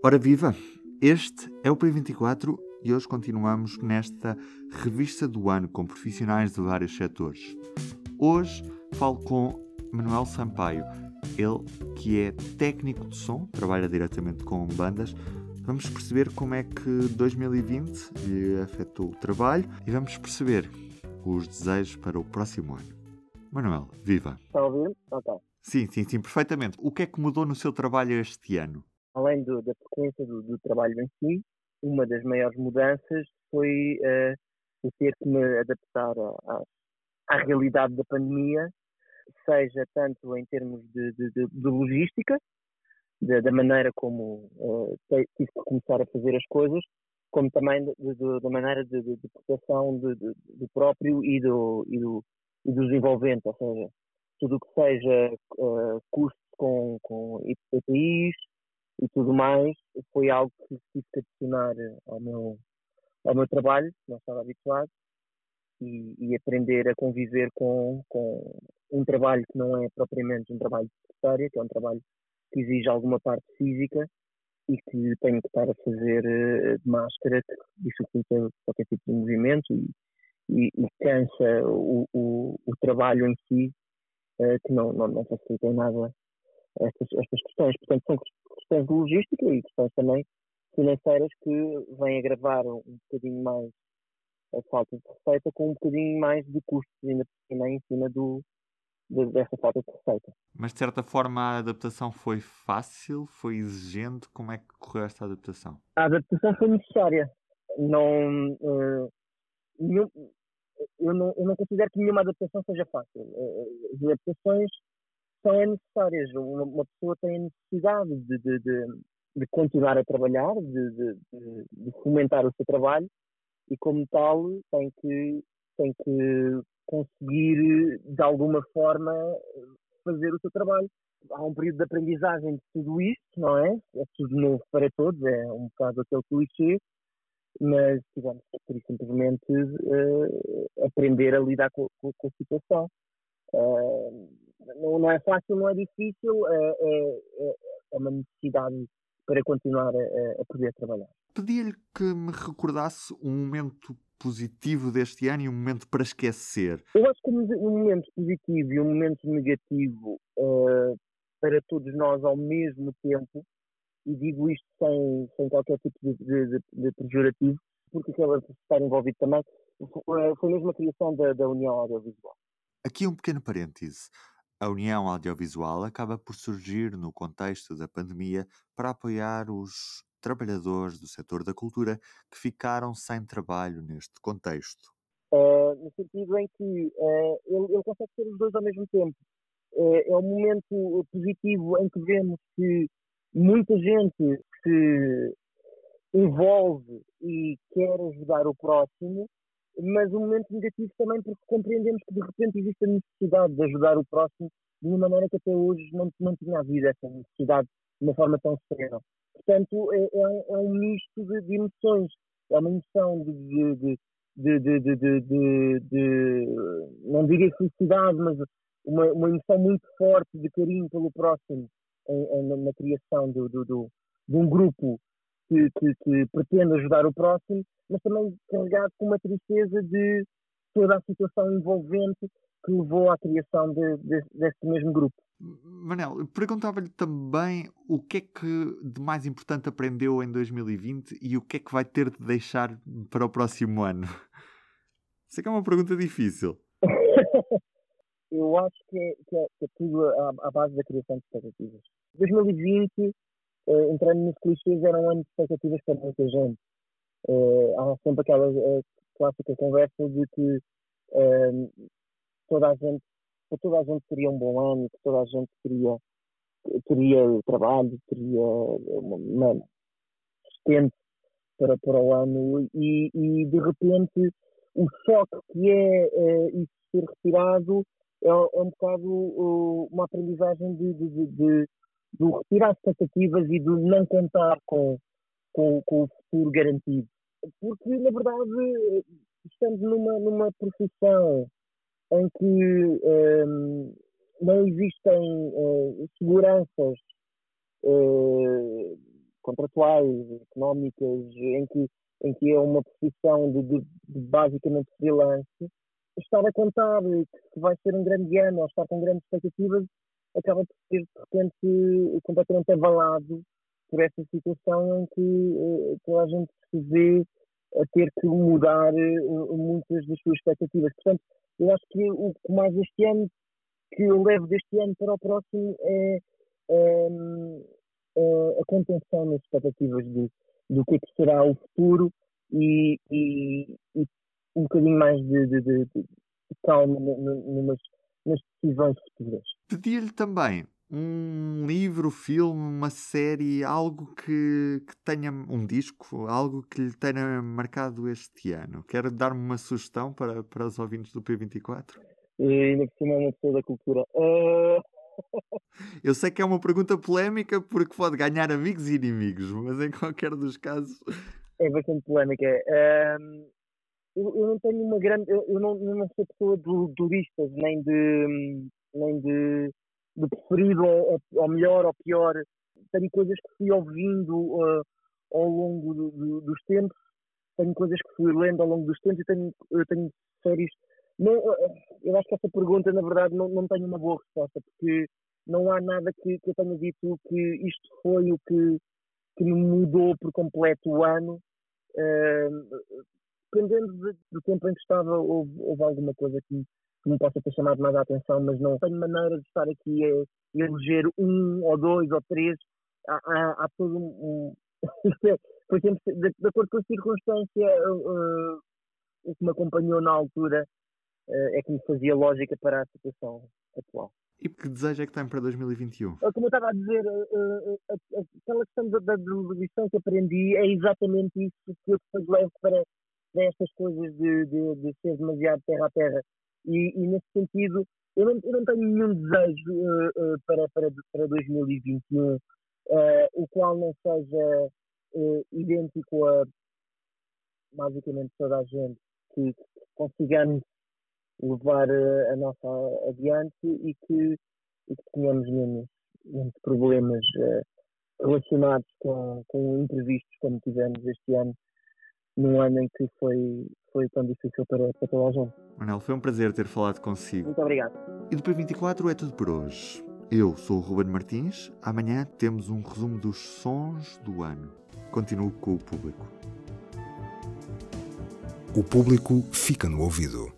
Ora viva! Este é o P24 e hoje continuamos nesta revista do ano com profissionais de vários setores. Hoje falo com Manuel Sampaio, ele que é técnico de som, trabalha diretamente com bandas. Vamos perceber como é que 2020 lhe afetou o trabalho e vamos perceber os desejos para o próximo ano. Manuel, viva! Está a ouvir? Ok. Sim, sim, sim, perfeitamente. O que é que mudou no seu trabalho este ano? Além do, da frequência do, do, trabalho em si, uma das maiores mudanças foi uh, ter que me adaptar à, realidade da pandemia, seja tanto em termos de, de, de logística, da maneira como uh, tive que começar a fazer as coisas, como também da maneira de, proteção do próprio e do, e do, e dos envolventes, ou seja, tudo o que seja uh, custo com, com EPIs e tudo mais, foi algo que que adicionar ao meu, ao meu trabalho, que não estava habituado, e, e, aprender a conviver com, com um trabalho que não é propriamente um trabalho de secretária, que é um trabalho que exige alguma parte física e que tenho que estar a fazer uh, de máscara, que dificulta qualquer tipo de movimento e, e, e cansa o, o, o, trabalho em si, uh, que não, não, não facilita em nada estas, estas questões. Portanto, são questões de logística e questões também financeiras que vêm agravar um bocadinho mais a falta de receita com um bocadinho mais de custos ainda em cima do, de, dessa falta de receita. Mas de certa forma a adaptação foi fácil, foi exigente? Como é que correu esta adaptação? A adaptação foi necessária. Não, uh, eu, não, eu não considero que nenhuma adaptação seja fácil. Uh, as adaptações são necessárias. Uma, uma pessoa tem a necessidade de, de, de, de continuar a trabalhar, de, de, fomentar o seu trabalho e, como tal, tem que, tem que conseguir, de alguma forma, fazer o seu trabalho. Há um período de aprendizagem de tudo isto, não é? É tudo novo para todos, é um bocado aquele clichê, mas tivemos que simplesmente uh, aprender a lidar com, com, com a situação. Uh, não, não, é fácil, não é difícil, é, é, é, é uma necessidade para continuar a, a poder trabalhar. Pedia-lhe que me recordasse um momento positivo deste ano e um momento para esquecer. Eu acho que um momento positivo e um momento negativo uh, para todos nós ao mesmo tempo, e digo isto sem, sem qualquer tipo de, de, de pejorativo, porque acaba por estar envolvido também, foi mesmo a criação da, da União Audiovisual. Aqui um pequeno parêntese. A União Audiovisual acaba por surgir no contexto da pandemia para apoiar os trabalhadores do setor da cultura que ficaram sem trabalho neste contexto. Uh, no sentido em que uh, ele, ele, consegue ser os dois ao mesmo tempo. Uh, é um momento positivo em que vemos que muita gente se envolve e quer ajudar o próximo, mas um momento negativo também porque compreendemos que de repente existe a necessidade de ajudar o próximo de uma maneira que até hoje não, não tinha havido essa necessidade de uma forma tão serena. Portanto, é, é, é um misto de, de, emoções. É uma emoção de, de, de não diria felicidade, mas uma, uma, emoção muito forte de carinho pelo próximo em, em, na criação do, do, do, de um grupo que, que, que pretende ajudar o próximo, mas também carregado com uma tristeza de toda a situação envolvente que levou à criação de, de, deste mesmo grupo. Manel, perguntava-lhe também o que é que de mais importante aprendeu em 2020 e o que é que vai ter de deixar para o próximo ano. Sei que é uma pergunta difícil. Eu acho que é, que é, que é tudo à, à, base da criação de expectativas. 2020, eh, entrando nos clichês, era um ano de expectativas para muita gente. Eh, há sempre aquela eh, clássica conversa de que eh, toda a gente que toda a gente teria um bom ano, que toda a gente teria, teria trabalho, teria uma, uma sustento para, para o ano e, e de repente o choque que é, é isso ser retirado é, é um bocado uh, uma aprendizagem de, de, de, de, de retirar expectativas e de não contar com, com, com o futuro garantido. Porque, na verdade, estamos numa, numa profissão em que um, ehm, não existem uh, seguranças uh, contratuais, económicas, em que, em que é uma profissão de, de, de basicamente freelance, estar a contar que vai ser um grande ano ou estar com grandes expectativas acaba por ser de repente completamente avalado por essa situação em que uh, toda a gente se vê a ter que mudar uh, muitas das suas expectativas. Portanto, eu acho que o que mais este ano, que eu levo deste ano para o próximo, é, é, é a contenção nas expectativas de, do que, é que será o futuro e, e, e um bocadinho mais de, de, de, de calma numas, nas decisões futuras. Pedir-lhe também um livro, filme, uma série, algo que, que, tenha um disco, algo que lhe tenha marcado este ano. Quer dar-me uma sugestão para, para os ouvintes do P24? E ainda por cima é uma pessoa da cultura. Uh... Eu sei que é uma pergunta polémica porque pode ganhar amigos e inimigos, mas em qualquer dos casos. É bastante polémica. Uh, eu, eu, não tenho uma grande. Eu, eu não, não sou pessoa de, de listas, nem de. nem de de preferido ou, melhor ou pior. Tenho coisas que fui ouvindo uh, ao longo do, do, dos tempos, tenho coisas que fui lendo ao longo dos tempos e tenho, tenho séries. Não, uh, eu acho que essa pergunta, na verdade, não, não tenho uma boa resposta, porque não há nada que, que eu tenha dito que isto foi o que, que me mudou por completo o ano. Uh, dependendo de, do tempo em que estava, houve, houve alguma coisa que, que me possa ter chamado mais a atenção, mas não tenho maneira de estar aqui a, eleger um ou dois ou três. Há, há, há todo um. Por exemplo, de, de, acordo com a circunstância, uh, o que me acompanhou na altura uh, é que me fazia lógica para a situação atual. E que desejo é que tem para 2021? Como eu estava a dizer, aquela questão da, da, lição que aprendi é exatamente isso que eu depois levo para, para estas coisas de, de, de ser demasiado terra a terra. E, e nesse sentido, eu não, eu não, tenho nenhum desejo uh, uh, para, para, para 2021, uh, eh, o qual não seja idêntico a basicamente toda a gente, que, consigamos levar a nossa adiante e que, e que tenhamos menos, menos problemas relacionados com, com imprevistos como tivemos este ano num ano em que foi, foi tão difícil para, para toda a gente. Manel, foi um prazer ter falado consigo. Muito obrigado. E do P24 é tudo por hoje. Eu sou o Ruben Martins. Amanhã temos um resumo dos sons do ano. Continuo com o público. O público fica no ouvido.